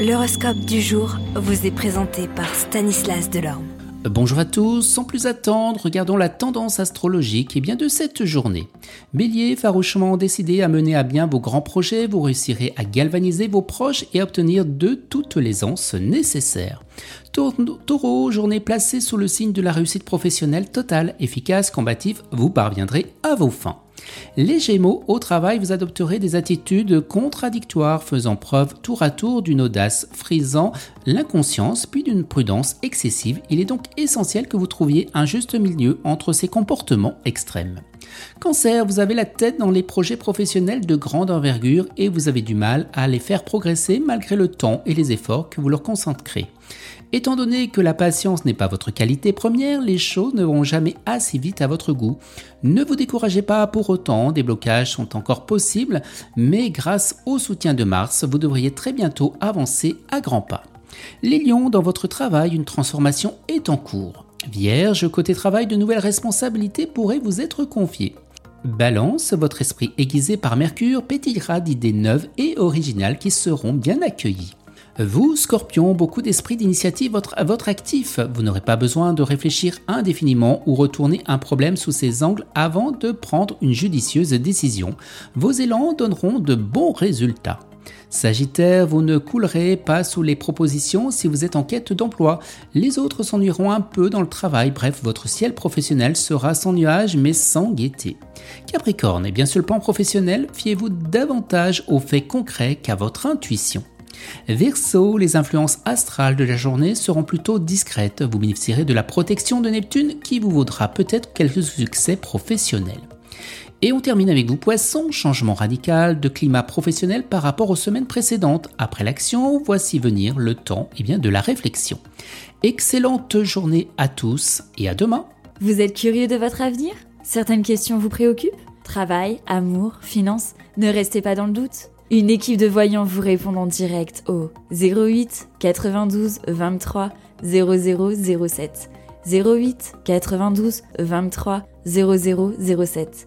L'horoscope du jour vous est présenté par Stanislas Delorme. Bonjour à tous, sans plus attendre, regardons la tendance astrologique et bien de cette journée. Bélier, farouchement décidé à mener à bien vos grands projets, vous réussirez à galvaniser vos proches et à obtenir de toute l'aisance nécessaire. Taureau, journée placée sous le signe de la réussite professionnelle totale, efficace, combative, vous parviendrez à vos fins. Les Gémeaux, au travail, vous adopterez des attitudes contradictoires, faisant preuve tour à tour d'une audace frisant l'inconscience, puis d'une prudence excessive. Il est donc essentiel que vous trouviez un juste milieu entre ces comportements extrêmes. Cancer, vous avez la tête dans les projets professionnels de grande envergure et vous avez du mal à les faire progresser malgré le temps et les efforts que vous leur concentrez. Étant donné que la patience n'est pas votre qualité première, les choses ne vont jamais assez vite à votre goût. Ne vous découragez pas pour autant, des blocages sont encore possibles, mais grâce au soutien de Mars, vous devriez très bientôt avancer à grands pas. Les lions, dans votre travail, une transformation est en cours. Vierge, côté travail, de nouvelles responsabilités pourraient vous être confiées. Balance, votre esprit aiguisé par Mercure pétillera d'idées neuves et originales qui seront bien accueillies. Vous, Scorpion, beaucoup d'esprit d'initiative à votre actif. Vous n'aurez pas besoin de réfléchir indéfiniment ou retourner un problème sous ses angles avant de prendre une judicieuse décision. Vos élans donneront de bons résultats. Sagittaire, vous ne coulerez pas sous les propositions si vous êtes en quête d'emploi. Les autres s'ennuieront un peu dans le travail. Bref, votre ciel professionnel sera sans nuages mais sans gaieté. Capricorne, et bien sur le plan professionnel, fiez-vous davantage aux faits concrets qu'à votre intuition. Verseau, les influences astrales de la journée seront plutôt discrètes. Vous bénéficierez de la protection de Neptune qui vous vaudra peut-être quelques succès professionnels. Et on termine avec vous, Poisson, changement radical de climat professionnel par rapport aux semaines précédentes. Après l'action, voici venir le temps eh bien, de la réflexion. Excellente journée à tous et à demain. Vous êtes curieux de votre avenir? Certaines questions vous préoccupent? Travail, amour, finances Ne restez pas dans le doute. Une équipe de voyants vous répond en direct au 08 92 23 0007. 08 92 23 0007.